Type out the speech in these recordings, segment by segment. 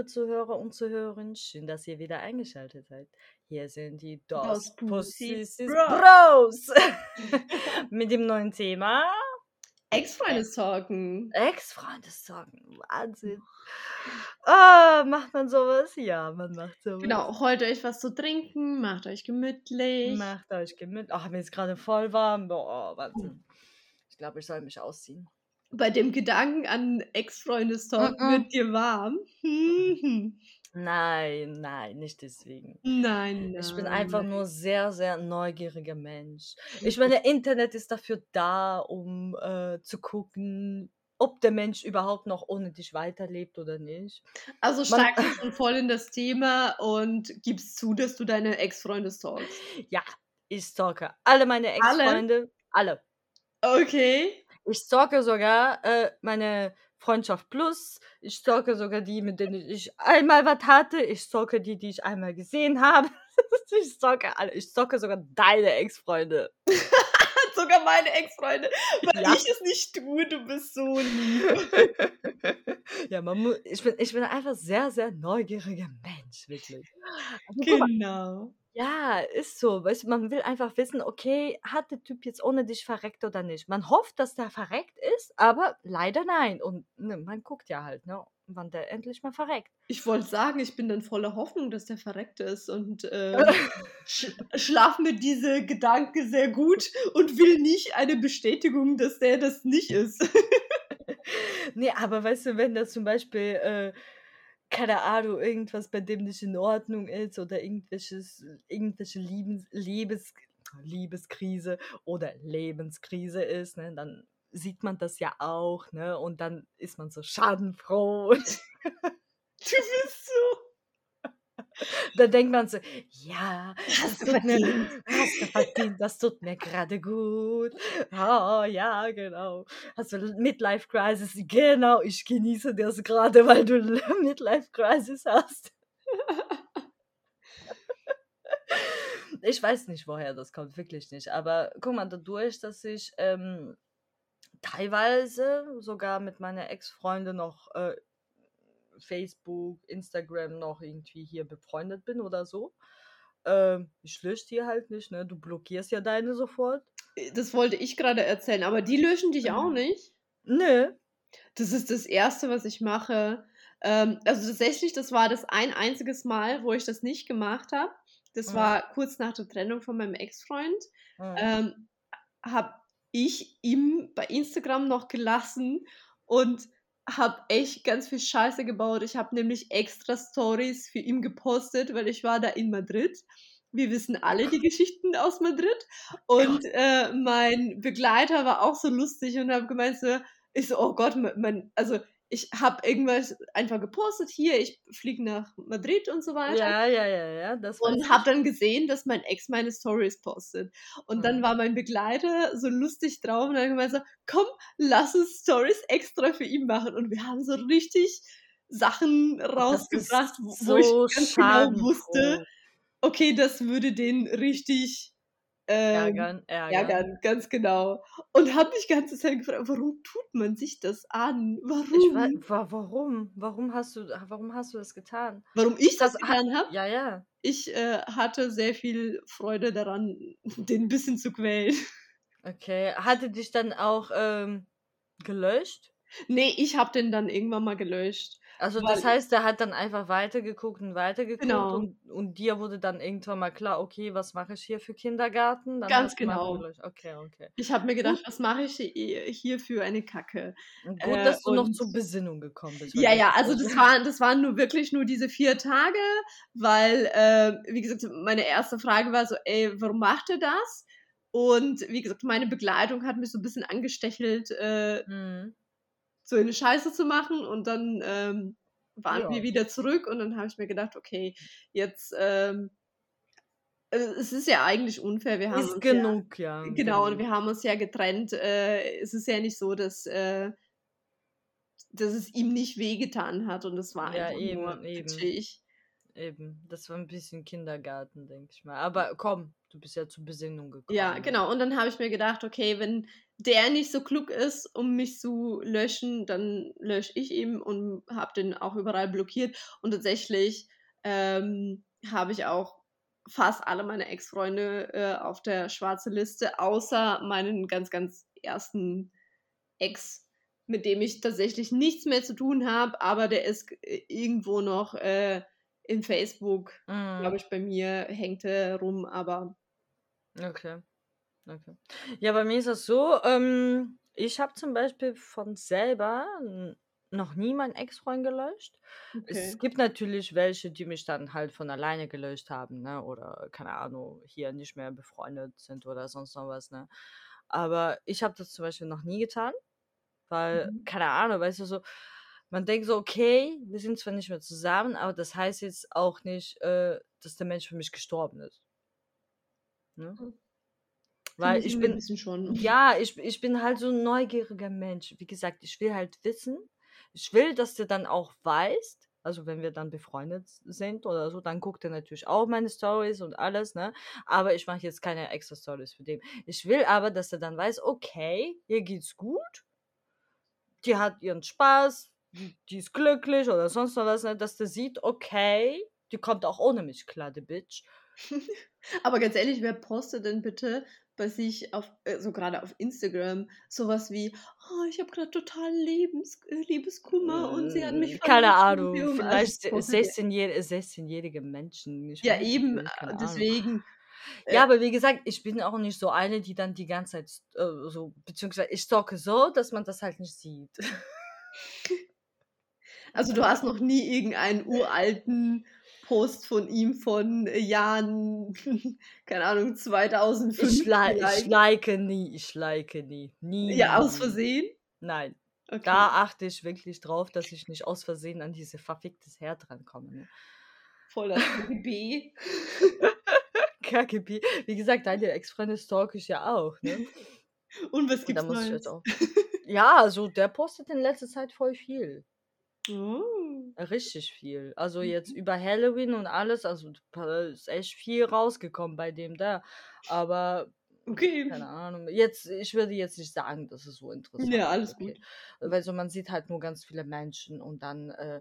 Liebe Zuhörer und Zuhörerinnen, schön, dass ihr wieder eingeschaltet seid. Hier sind die DOS Pussys Bros. Bros mit dem neuen Thema Ex-Freunde talken. Ex-Freundestalken. Wahnsinn. Ah, macht man sowas? Ja, man macht sowas. Genau, holt euch was zu trinken, macht euch gemütlich. Macht euch gemütlich. Ach, mir ist gerade voll warm. Boah, Wahnsinn. Ich glaube, ich soll mich ausziehen. Bei dem Gedanken an Ex-Freundes-Talk Mm-mm. wird dir warm. Hm. Nein, nein, nicht deswegen. Nein, nein. Ich bin einfach nur sehr, sehr neugieriger Mensch. Ich meine, Internet ist dafür da, um äh, zu gucken, ob der Mensch überhaupt noch ohne dich weiterlebt oder nicht. Also Man- steigst du schon voll in das Thema und gibst zu, dass du deine Ex-Freunde stalkst. Ja, ich stalke alle meine Alle? Ex-Freunde. Alle. Okay. Ich stalke sogar äh, meine Freundschaft Plus. Ich stalke sogar die, mit denen ich einmal was hatte. Ich stalke die, die ich einmal gesehen habe. ich stalke alle. Ich stalke sogar deine Ex-Freunde. Sogar meine Ex-Freunde. Weil Ja. ich es nicht tue, du bist so lieb. ja, man muss, ich, bin, ich bin einfach sehr, sehr neugieriger Mensch, wirklich. Also, Genau. ja, ist so. Weißt, man will einfach wissen, okay, hat der Typ jetzt ohne dich verreckt oder nicht? Man hofft, dass der verreckt ist, aber leider nein. Und ne, man guckt ja halt, ne, wann der endlich mal verreckt. Ich wollte sagen, ich bin dann voller Hoffnung, dass der verreckt ist und äh, sch schlaf mit diese Gedanke sehr gut und will nicht eine Bestätigung, dass der das nicht ist. Nee, aber weißt du, wenn das zum Beispiel, äh, keine Ahnung, irgendwas bei dem nicht in Ordnung ist oder irgendwelches, irgendwelche Liebens, Liebes, Liebeskrise oder Lebenskrise ist, ne, dann sieht man das ja auch, ne, und dann ist man so schadenfroh. Du bist so. dann denkt man so, ja, das tut mir, hast du verdient, das tut mir gerade gut. Oh, ja, genau. Hast du Midlife Crisis? Genau, ich genieße das gerade, weil du Midlife Crisis hast. ich weiß nicht, woher das kommt, wirklich nicht. Aber guck mal, dadurch, dass ich ähm, teilweise sogar mit meiner Ex-Freundin noch äh, Facebook, Instagram noch irgendwie hier befreundet bin oder so. Ähm, ich lösche die halt nicht, ne? Du blockierst ja deine sofort. Das wollte ich gerade erzählen, aber die löschen dich auch Mhm. nicht. Nö. Das ist das Erste, was ich mache. Ähm, also tatsächlich, das war das ein einziges Mal, wo ich das nicht gemacht habe. Das Mhm. war kurz nach der Trennung von meinem Ex-Freund. Mhm. ähm, habe ich ihm bei Instagram noch gelassen und habe echt ganz viel Scheiße gebaut. Ich habe nämlich extra Stories für ihn gepostet, weil ich war da in Madrid. Wir wissen alle die Geschichten aus Madrid. Und äh, mein Begleiter war auch so lustig und habe gemeint so, ich so, oh Gott, mein, mein also ich habe irgendwas einfach gepostet, hier, ich fliege nach Madrid und so weiter ja, ja, ja, ja. Das und habe dann gesehen, dass mein Ex meine Stories postet. Und dann Mhm. war mein Begleiter so lustig drauf und dann gemeint so, komm, lass uns Stories extra für ihn machen. Und wir haben so richtig Sachen rausgebracht, wo, ich ganz genau wusste, okay, das würde den richtig ähm, Ärgern, ärgern. ärgern, ganz genau. Und habe mich die ganze Zeit gefragt, warum tut man sich das an? Warum? Ich weiß, wa warum? Warum hast du, warum hast du das getan? warum ich das, Das getan habe? Ja, ja. Ich äh, hatte sehr viel Freude daran, den ein bisschen zu quälen. Okay. Hatte dich dann auch ähm, gelöscht? Nee, ich habe den dann irgendwann mal gelöscht. Also Weil- das heißt, der hat dann einfach weitergeguckt und weitergeguckt Genau. und, und dir wurde dann irgendwann mal klar, okay, was mache ich hier für Kindergarten? Dann Ganz mal genau. gelöscht. Okay, okay. Ich habe mir gedacht, was mache ich hi- hier für eine Kacke? Und gut, Äh, dass du noch zur Besinnung gekommen bist. Ja, ja, also das waren, das waren nur wirklich nur diese vier Tage, weil, äh, wie gesagt, meine erste Frage war so, ey, warum macht er das? Und wie gesagt, meine Begleitung hat mich so ein bisschen angestechelt, äh, Mhm. So eine Scheiße zu machen und dann ähm, waren Ja. wir wieder zurück und dann habe ich mir gedacht, okay, jetzt ähm, Also, es ist ja eigentlich unfair. Wir haben Ist uns ja genug, ja. genau, und Genau. wir haben uns ja getrennt. Äh, es ist ja nicht so, dass, äh, dass es ihm nicht wehgetan hat und es war Ja, einfach nur eben, eben. Eben. Das war ein bisschen Kindergarten, denke ich mal. Aber komm, du bist ja zur Besinnung Ja, gekommen. Ne? genau. Und dann habe ich mir gedacht, okay, wenn der nicht so klug ist, um mich zu löschen, dann lösche ich ihn und habe den auch überall blockiert. Und tatsächlich ähm, habe ich auch fast alle meine Ex-Freunde äh, auf der schwarzen Liste, außer meinen ganz, ganz ersten Ex, mit dem ich tatsächlich nichts mehr zu tun habe, aber der ist äh, irgendwo noch äh, in Facebook, glaube Mhm. ich, bei mir hängt er rum, aber Okay. Okay. Ja, bei mir ist das so, ähm, ich habe zum Beispiel von selber n- noch nie meinen Ex-Freund gelöscht. Es okay. gibt natürlich welche, die mich dann halt von alleine gelöscht haben, ne? Oder keine Ahnung, hier nicht mehr befreundet sind oder sonst noch was, ne? Aber ich habe das zum Beispiel noch nie getan, weil, Mhm. keine Ahnung, weißt du, so, man denkt so, okay, wir sind zwar nicht mehr zusammen, aber das heißt jetzt auch nicht, äh, dass der Mensch für mich gestorben ist. Ne? Weil ich bin, ja, ich, ich bin halt so ein neugieriger Mensch. Wie gesagt, ich will halt wissen. Ich will, dass der dann auch weiß, also wenn wir dann befreundet sind oder so, dann guckt er natürlich auch meine Stories und alles, ne? Aber ich mache jetzt keine extra Stories für den. Ich will aber, dass er dann weiß, okay, ihr geht's gut, die hat ihren Spaß, die, die ist glücklich oder sonst noch was, ne? Dass der sieht, okay, die kommt auch ohne mich klar, die Bitch. Aber ganz ehrlich, wer postet denn bitte bei sich auf, äh, so gerade auf Instagram, sowas wie, oh, ich habe gerade total Lebens, äh, Liebeskummer und sie hat mich Mm, Keine. Ahnung. Also, vielleicht das postet ja- 16-jährige 16-jährige Menschen. Ich Ja, eben, äh, deswegen. Ja, äh, aber wie gesagt, ich bin auch nicht so eine, die dann die ganze Zeit äh, so, beziehungsweise ich stalke so, dass man das halt nicht sieht. Also du hast noch nie irgendeinen uralten Post von ihm von äh, Jahren, keine Ahnung, 2005 Ich, li ich like nie, ich like nie. Nie, Ja, nie, aus. Versehen? Nein, Okay. da achte ich wirklich drauf, dass ich nicht aus Versehen an diese verficktes Herz rankomme. Ne? Voll das KGB. KGB. Wie gesagt, deine Ex-Freundin stalk ich ja auch. Ne? Und was Und gibt's da muss ich jetzt auch. Ja, also der postet in letzter Zeit voll viel. Oh. Richtig viel. Also jetzt Mhm. über Halloween und alles, also ist echt viel rausgekommen bei dem da. Aber Okay. keine Ahnung. Jetzt, ich würde jetzt nicht sagen, dass es so interessant Ja, ist. alles Okay. gut. Weil so man sieht halt nur ganz viele Menschen und dann äh,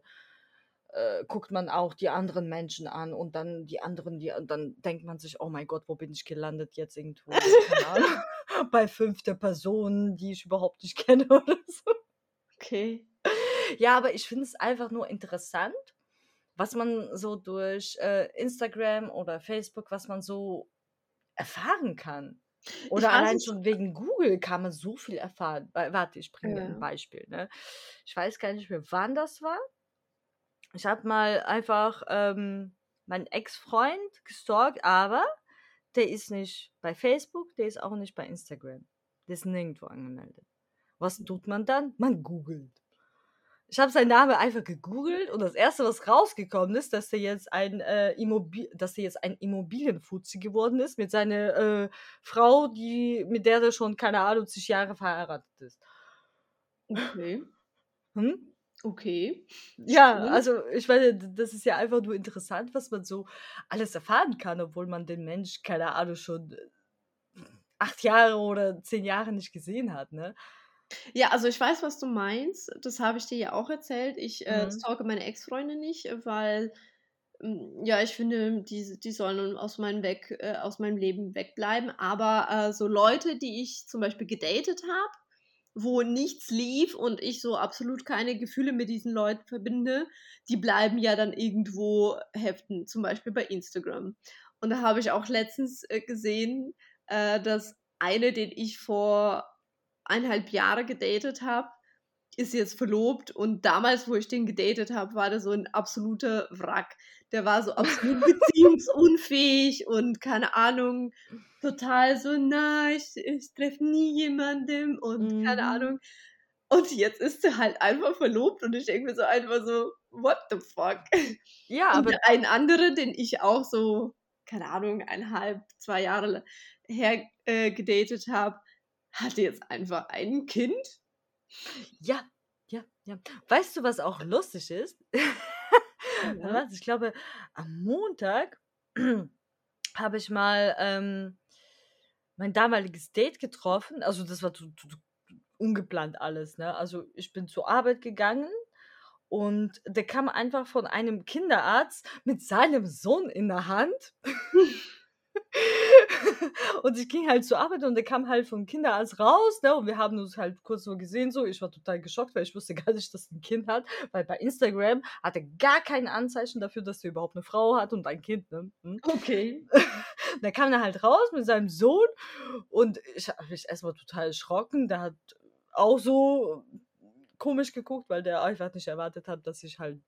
äh, guckt man auch die anderen Menschen an und dann die anderen, die dann denkt man sich, oh mein Gott, wo bin ich gelandet jetzt irgendwo? Keine Ahnung. Bei fünfter Person, die ich überhaupt nicht kenne oder so. Okay. Ja, aber ich finde es einfach nur interessant, was man so durch äh, Instagram oder Facebook, was man so erfahren kann. Ich Oder weiß allein schon wegen Google kann man so viel erfahren. Wa- Warte, ich bringe dir ein Ja. Beispiel. Ne? Ich weiß gar nicht mehr, wann das war. Ich habe mal einfach ähm, meinen Ex-Freund gestalkt, aber der ist nicht bei Facebook, der ist auch nicht bei Instagram. Der ist nirgendwo angemeldet. Was tut man dann? Man googelt. Ich habe seinen Namen einfach gegoogelt und das erste, was rausgekommen ist, dass er jetzt ein äh, Immobil dass er jetzt ein Immobilienfuzzi geworden ist mit seiner äh, Frau, die mit der er schon keine Ahnung zig Jahre verheiratet ist. Okay. Hm? Okay. Ja, also ich meine, das ist ja einfach nur interessant, was man so alles erfahren kann, obwohl man den Mensch, keine Ahnung, schon äh, acht Jahre oder zehn Jahre nicht gesehen hat, ne? Ja, also ich weiß, was du meinst. Das habe ich dir ja auch erzählt. Ich äh, Mhm. stalke meine Ex-Freunde nicht, weil mm, ja, ich finde, die, die sollen aus meinem, weg, äh, aus meinem Leben wegbleiben. Aber äh, so Leute, die ich zum Beispiel gedatet habe, wo nichts lief und ich so absolut keine Gefühle mit diesen Leuten verbinde, die bleiben ja dann irgendwo heften, zum Beispiel bei Instagram. Und da habe ich auch letztens äh, gesehen, äh, dass eine, den ich vor eineinhalb Jahre gedatet habe, ist jetzt verlobt und damals, wo ich den gedatet habe, war der so ein absoluter Wrack. Der war so absolut beziehungsunfähig und keine Ahnung, total so, na, ich, ich treffe nie jemandem und keine Mhm. Ahnung. Und jetzt ist er halt einfach verlobt und ich denke mir so einfach so, what the fuck? Ja, Und aber ein anderer, den ich auch so keine Ahnung, eineinhalb, zwei Jahre her äh, gedatet habe, hatte jetzt einfach ein Kind. Ja, ja, ja. Weißt du, was auch lustig ist? Ja. Ich glaube, am Montag habe ich mal ähm, mein damaliges Date getroffen. Also das war to- to- ungeplant alles. Ne? Also ich bin zur Arbeit gegangen und der kam einfach von einem Kinderarzt mit seinem Sohn in der Hand. und ich ging halt zur Arbeit und der kam halt vom Kinderarzt raus, ne? Und wir haben uns halt kurz so gesehen, so. Ich war total geschockt, weil ich wusste gar nicht, dass er ein Kind hat, weil bei Instagram hat er gar kein Anzeichen dafür, dass er überhaupt eine Frau hat und ein Kind, ne? Hm? Okay. da kam er halt raus mit seinem Sohn und ich habe mich erstmal total erschrocken. Der hat auch so komisch geguckt, weil der einfach nicht erwartet hat, dass ich halt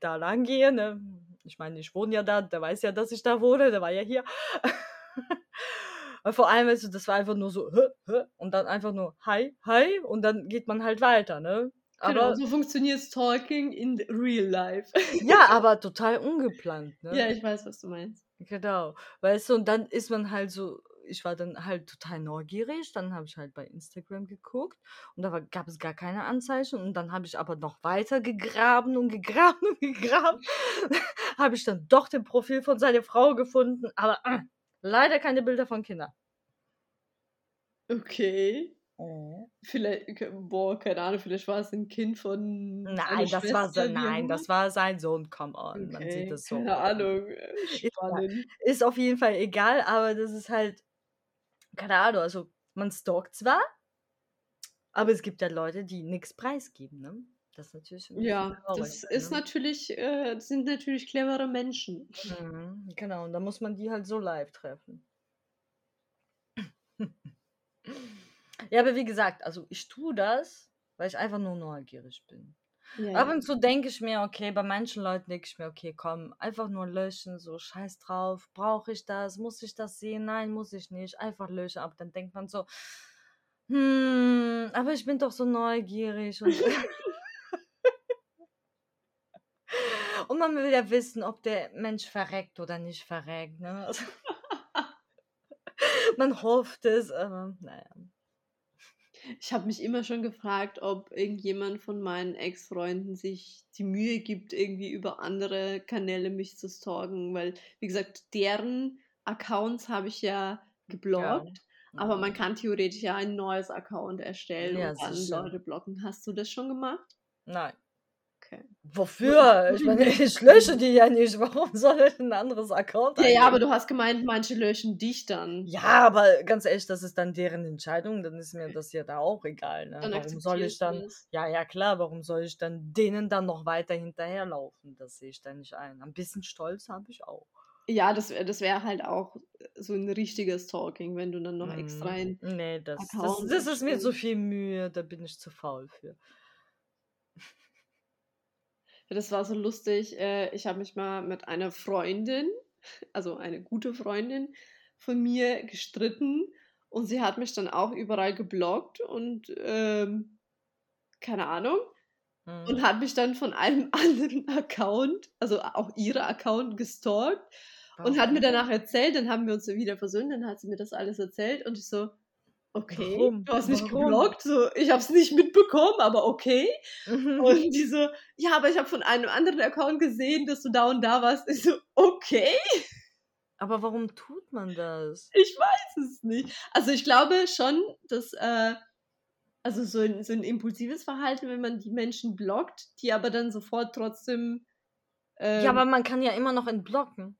da lang gehe. Ne? Ich meine, ich wohne ja da, der weiß ja, dass ich da wohne, der war ja hier. Vor allem, weißt du, das war einfach nur so, hä, hä, und dann einfach nur hi, hi, und dann geht man halt weiter, ne? genau, Aber so funktioniert Stalking in real life. ja, aber total ungeplant, ne? ja, ich weiß, was du meinst. Genau. Weißt du, und dann ist man halt so, ich war dann halt total neugierig, dann habe ich halt bei Instagram geguckt und da war, gab es gar keine Anzeichen und dann habe ich aber noch weiter gegraben und gegraben und gegraben. habe ich dann doch den Profil von seiner Frau gefunden, aber äh, leider keine Bilder von Kindern. Okay. Vielleicht, boah, keine Ahnung, vielleicht war es ein Kind von. Nein, das war sein, nein, das war sein Sohn, come on, man Okay, sieht das so. keine Ahnung. äh, Spannend. ist auf jeden Fall egal, aber das ist halt, keine Ahnung, also man stalkt zwar, aber es gibt ja Leute, die nichts preisgeben, ne? Das ist natürlich Ja, das ist ne? natürlich, äh, das sind natürlich clevere Menschen. Mhm, genau, und da muss man die halt so live treffen. Ja, aber wie gesagt, also ich tue das, weil ich einfach nur neugierig bin. Ja, Ab und zu denke ich mir, okay, bei manchen Leuten denke ich mir, okay, komm, einfach nur löschen, so scheiß drauf, brauche ich das, muss ich das sehen? Nein, muss ich nicht, einfach löschen. Aber dann denkt man so, hm, aber ich bin doch so neugierig und, und man will ja wissen, ob der Mensch verreckt oder nicht verreckt, ne? Also, man hofft es, aber naja. Ich habe mich immer schon gefragt, ob irgendjemand von meinen Ex-Freunden sich die Mühe gibt, irgendwie über andere Kanäle mich zu stalken, weil, wie gesagt, deren Accounts habe ich ja Ja. geblockt, aber man Mhm. kann theoretisch ja ein neues Account erstellen Ja, und dann. Leute blocken. Hast du das schon gemacht? Nein. Okay. Wofür? Ich meine, ich lösche die ja nicht. Warum soll ich ein anderes Account Ja, ja, aber du hast gemeint, manche löschen dich dann. Ja, aber ganz ehrlich, das ist dann deren Entscheidung, dann ist mir das ja da auch egal, ne? Dann Warum soll ich dann, das. ja, ja, klar, warum soll ich dann denen dann noch weiter hinterherlaufen? Das sehe ich da nicht ein. Ein bisschen Stolz habe ich auch. Ja, das wäre das wär halt auch so ein richtiges Stalking, wenn du dann noch extra ein Nee, das, das, das ist mir zu erstellst. viel Mühe, da bin ich zu faul für. Das war so lustig. Äh, ich habe mich mal mit einer Freundin, also eine gute Freundin von mir gestritten und sie hat mich dann auch überall geblockt und ähm, keine Ahnung Mhm. und hat mich dann von einem anderen Account, also auch ihre Account gestalkt und hat mir danach erzählt, dann haben wir uns wieder versöhnt, dann hat sie mir das alles erzählt und ich so, okay, Warum? du hast mich Warum? geblockt, so, ich habe es nicht mitbekommen, aber okay. Mhm. Und die so, ja, aber ich habe von einem anderen Account gesehen, dass du da und da warst. Ich so, okay, Aber warum tut man das? ich weiß es nicht. Also ich glaube schon, dass, äh, also so ein, so ein impulsives Verhalten, wenn man die Menschen blockt, die aber dann sofort trotzdem, ähm, Ja, aber man kann ja immer noch entblocken.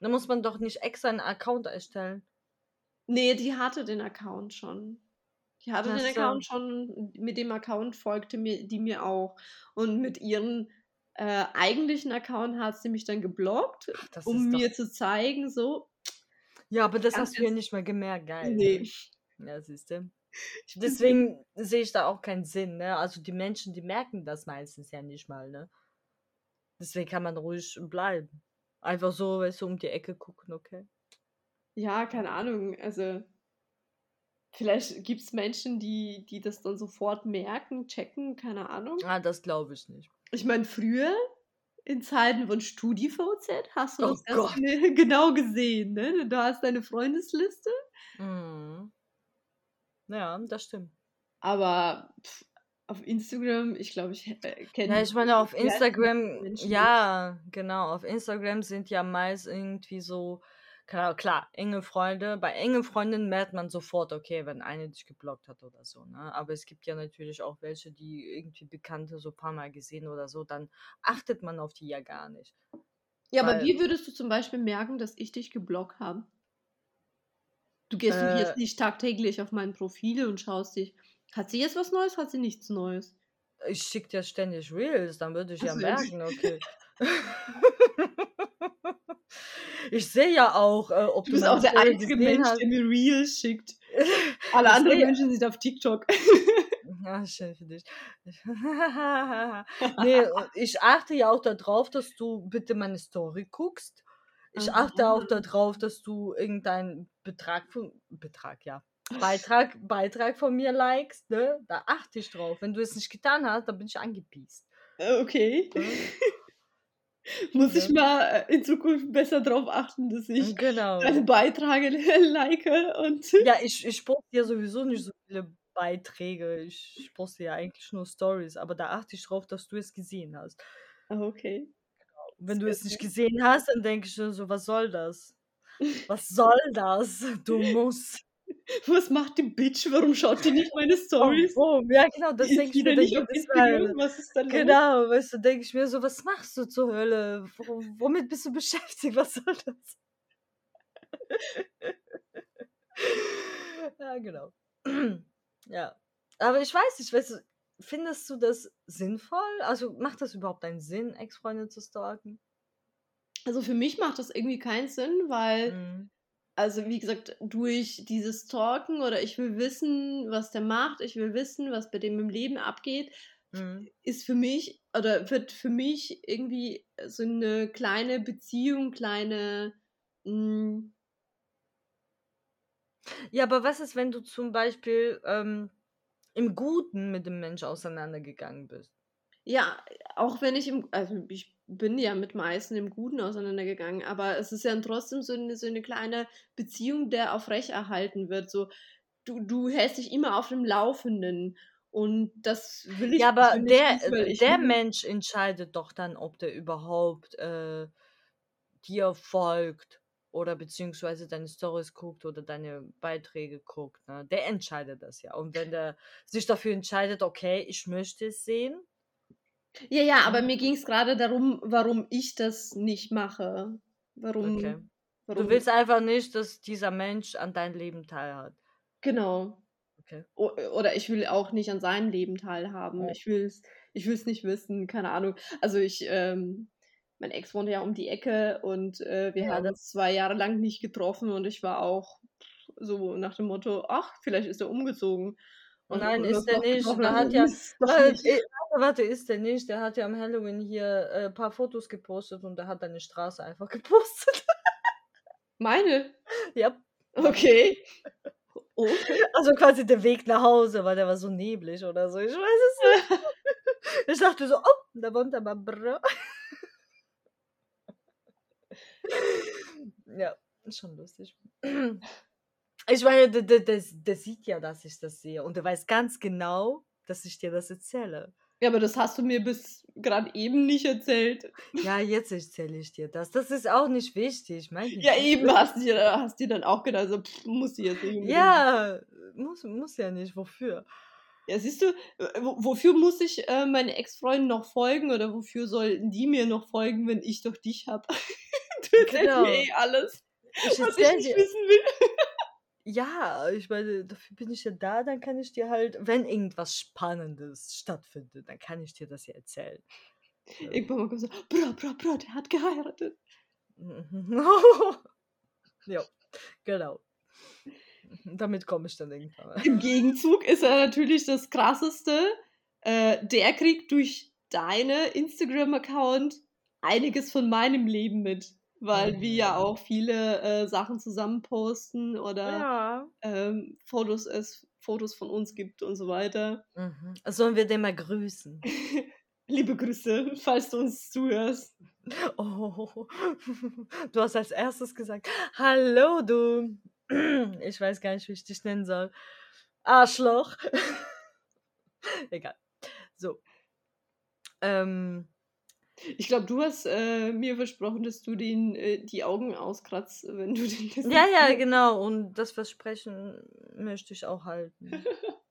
Da muss man doch nicht extra einen Account erstellen. Nee, die hatte den Account schon. Die hatte Ach den so. Account schon, mit dem Account folgte mir die mir auch. Und mit ihrem äh, eigentlichen Account hat sie mich dann geblockt, Ach, um doch. mir zu zeigen, so, Ja, aber das hast du ja nicht mal gemerkt, geil. nee. Ne? Ja, siehst du. Deswegen sehe ich da auch keinen Sinn, ne? Also die Menschen, die merken das meistens ja nicht mal, ne? Deswegen kann man ruhig bleiben. Einfach so, weißt du, um die Ecke gucken, okay? Ja, keine Ahnung. Also, vielleicht gibt es Menschen, die, die das dann sofort merken, checken, keine Ahnung. Ah, das glaube ich nicht. Ich meine, früher, in Zeiten von StudiVZ hast du Oh das Gott. genau gesehen, ne? Du hast deine Freundesliste, Mhm. Ja, das stimmt. aber pff, auf Instagram, ich glaube, ich äh, kenne Ja, ich meine, auf Instagram, ja, genau, auf Instagram sind ja meist irgendwie so, klar, klar, enge Freunde. Bei engen Freunden merkt man sofort, okay, wenn eine dich geblockt hat oder so, ne? Aber es gibt ja natürlich auch welche, die irgendwie Bekannte so ein paar Mal gesehen oder so, dann achtet man auf die ja gar nicht. Ja, aber Weil- wie würdest du zum Beispiel merken, dass ich dich geblockt habe? Du gehst doch jetzt Äh. nicht tagtäglich auf mein Profil und schaust dich. Hat sie jetzt was Neues? Hat sie nichts Neues? Ich schicke dir ständig Reels, dann würde ich ja Ach so. merken, okay. ich sehe ja auch, äh, ob Du du bist auch der einzige Mensch, hast. der mir Reels schickt. Alle Ich anderen Menschen sind auf TikTok. Ja, schön für dich. nee, ich achte ja auch darauf, dass du bitte meine Story guckst. Ich achte auch darauf, dass du irgendeinen Betrag von Betrag, ja. Beitrag, Beitrag von mir likest, ne? Da achte ich drauf. Wenn du es nicht getan hast, dann bin ich angepiest. Äh, Okay. Muss ich Ja. mal äh, in Zukunft besser darauf achten, dass ich Genau. deine Beiträge like und. Ja, ich, ich poste ja sowieso nicht so viele Beiträge. Ich, ich poste ja eigentlich nur Stories, aber da achte ich drauf, dass du es gesehen hast. Ah, okay. Wenn du Sehr es nicht gesehen hast, dann denke ich so, was soll das? Was soll das? Du musst. Was macht die Bitch? Warum schaut die nicht meine Stories? Oh, ja, genau, das denke ich mir. nicht auf Instagram. Was ist da los? genau, weißt du, denke ich mir so, was machst du zur Hölle? Wo, womit bist du beschäftigt? Was soll das? ja, genau. ja. Aber ich weiß nicht, weißt du, findest du das sinnvoll? Also macht das überhaupt einen Sinn, Ex-Freunde zu stalken? Also für mich macht das irgendwie keinen Sinn, weil, Mhm. Also wie gesagt, durch dieses Talken oder ich will wissen, was der macht, ich will wissen, was bei dem im Leben abgeht, Mhm. ist für mich oder wird für mich irgendwie so eine kleine Beziehung, kleine. Mh, Ja, aber was ist, wenn du zum Beispiel ähm, im Guten mit dem Mensch auseinandergegangen bist? ja, auch wenn ich im, also ich bin ja mit meisten im Guten auseinandergegangen, aber es ist ja trotzdem so eine, so eine kleine Beziehung, der aufrechterhalten wird. So, du, du hältst dich immer auf dem Laufenden. Und das will ich Ja, aber der, nicht, der Mensch entscheidet doch dann, ob der überhaupt äh, dir folgt oder beziehungsweise deine Stories guckt oder deine Beiträge guckt. Ne? Der entscheidet das ja. Und wenn der sich dafür entscheidet, okay, ich möchte es sehen, Ja, ja, aber mir ging es gerade darum, warum ich das nicht mache. Warum. okay. warum Du willst einfach nicht, dass dieser Mensch an deinem Leben teilhat. Genau. Okay. O oder ich will auch nicht an seinem Leben teilhaben. Ja. Ich will es ich will's nicht wissen, keine Ahnung. Also ich, ähm, mein Ex wohnte ja um die Ecke und äh, wir Ja, haben das- uns zwei Jahre lang nicht getroffen und ich war auch so nach dem Motto, ach, vielleicht ist er umgezogen. Und Nein, ist noch nicht. Der hat ja- Äh, nicht. äh, warte, ist der nicht. Der hat ja am Halloween hier äh, ein paar Fotos gepostet und der hat deine Straße einfach gepostet. Meine? ja. Okay. Oh. Also quasi der Weg nach Hause, weil der war so neblig oder so. Ich weiß es nicht. Ich dachte so, oh, da wohnt aber Br. ja, ist schon lustig. Ich meine, der, der, der, sieht ja, dass ich das sehe und der weiß ganz genau, dass ich dir das erzähle. Ja, aber das hast du mir bis gerade eben nicht erzählt. Ja, jetzt erzähle ich dir das. Das ist auch nicht wichtig. Mein Ja, Güte. eben hast du dir, hast dir dann auch gedacht, so, pff, muss sie jetzt unbedingt. Ja, muss, muss ja nicht. Wofür? Ja, siehst du, wo- wofür muss ich äh, meine Ex-Freundin noch folgen oder wofür sollten die mir noch folgen, wenn ich doch dich hab? du erzählst Genau. mir eh alles, Ich was ich nicht dir. wissen will. Ja, ich meine, dafür bin ich ja da, dann kann ich dir halt, wenn irgendwas Spannendes stattfindet, dann kann ich dir das ja erzählen. Irgendwann mal kommt so, bra, bra, bra, der hat geheiratet. ja, genau. Damit komme ich dann irgendwann mal. Im Gegenzug ist er natürlich das Krasseste. Äh, der kriegt durch deine Instagram-Account einiges von meinem Leben mit. Weil wir ja auch viele äh, Sachen zusammen posten oder Ja. ähm, Fotos, es Fotos von uns gibt und so weiter. Mhm. Sollen wir den mal grüßen? Liebe Grüße, falls du uns zuhörst. Oh, du hast als erstes gesagt, hallo du. Ich weiß gar nicht, wie ich dich nennen soll. Arschloch. Egal. So. Ähm, Ich glaube, du hast äh, mir versprochen, dass du den, äh, die Augen auskratzt, wenn du den das ja, ja, genau. Und das Versprechen möchte ich auch halten.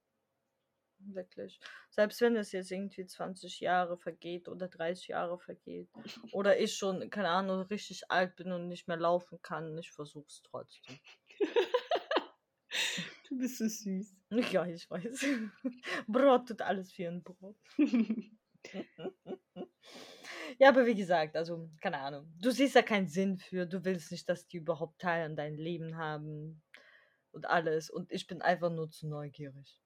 Wirklich. Selbst wenn es jetzt irgendwie 20 Jahre vergeht oder 30 Jahre vergeht. Oder ich schon, keine Ahnung, richtig alt bin und nicht mehr laufen kann, ich versuch's trotzdem. Du bist so süß. Ja, ich weiß. Brot tut alles für ein Brot. Ja, aber wie gesagt, also, keine Ahnung. Du siehst da keinen Sinn für. Du willst nicht, dass die überhaupt Teil an deinem Leben haben. Und alles. Und ich bin einfach nur zu neugierig.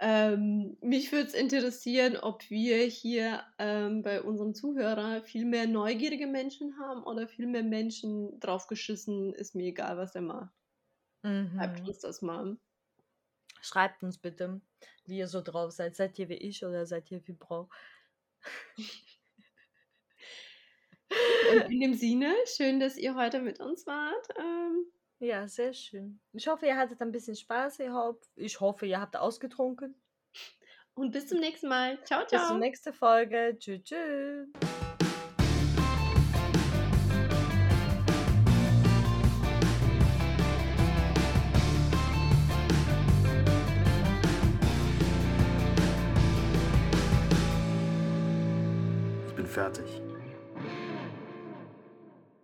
ähm, mich würde es interessieren, ob wir hier ähm, bei unserem Zuhörer viel mehr neugierige Menschen haben oder viel mehr Menschen draufgeschissen, ist mir egal, was er macht. Schreibt Mhm. uns das mal. Schreibt uns bitte, wie ihr so drauf seid. Seid ihr wie ich oder seid ihr wie Bro? Und in dem Sinne, schön, dass ihr heute mit uns wart. Ähm, Ja, sehr schön. Ich hoffe, ihr hattet ein bisschen Spaß. Ich hoffe, ich hoffe ihr habt ausgetrunken. und bis zum nächsten Mal. Ciao, Bis zur ciao. nächsten Folge. Tschüss. tschüss.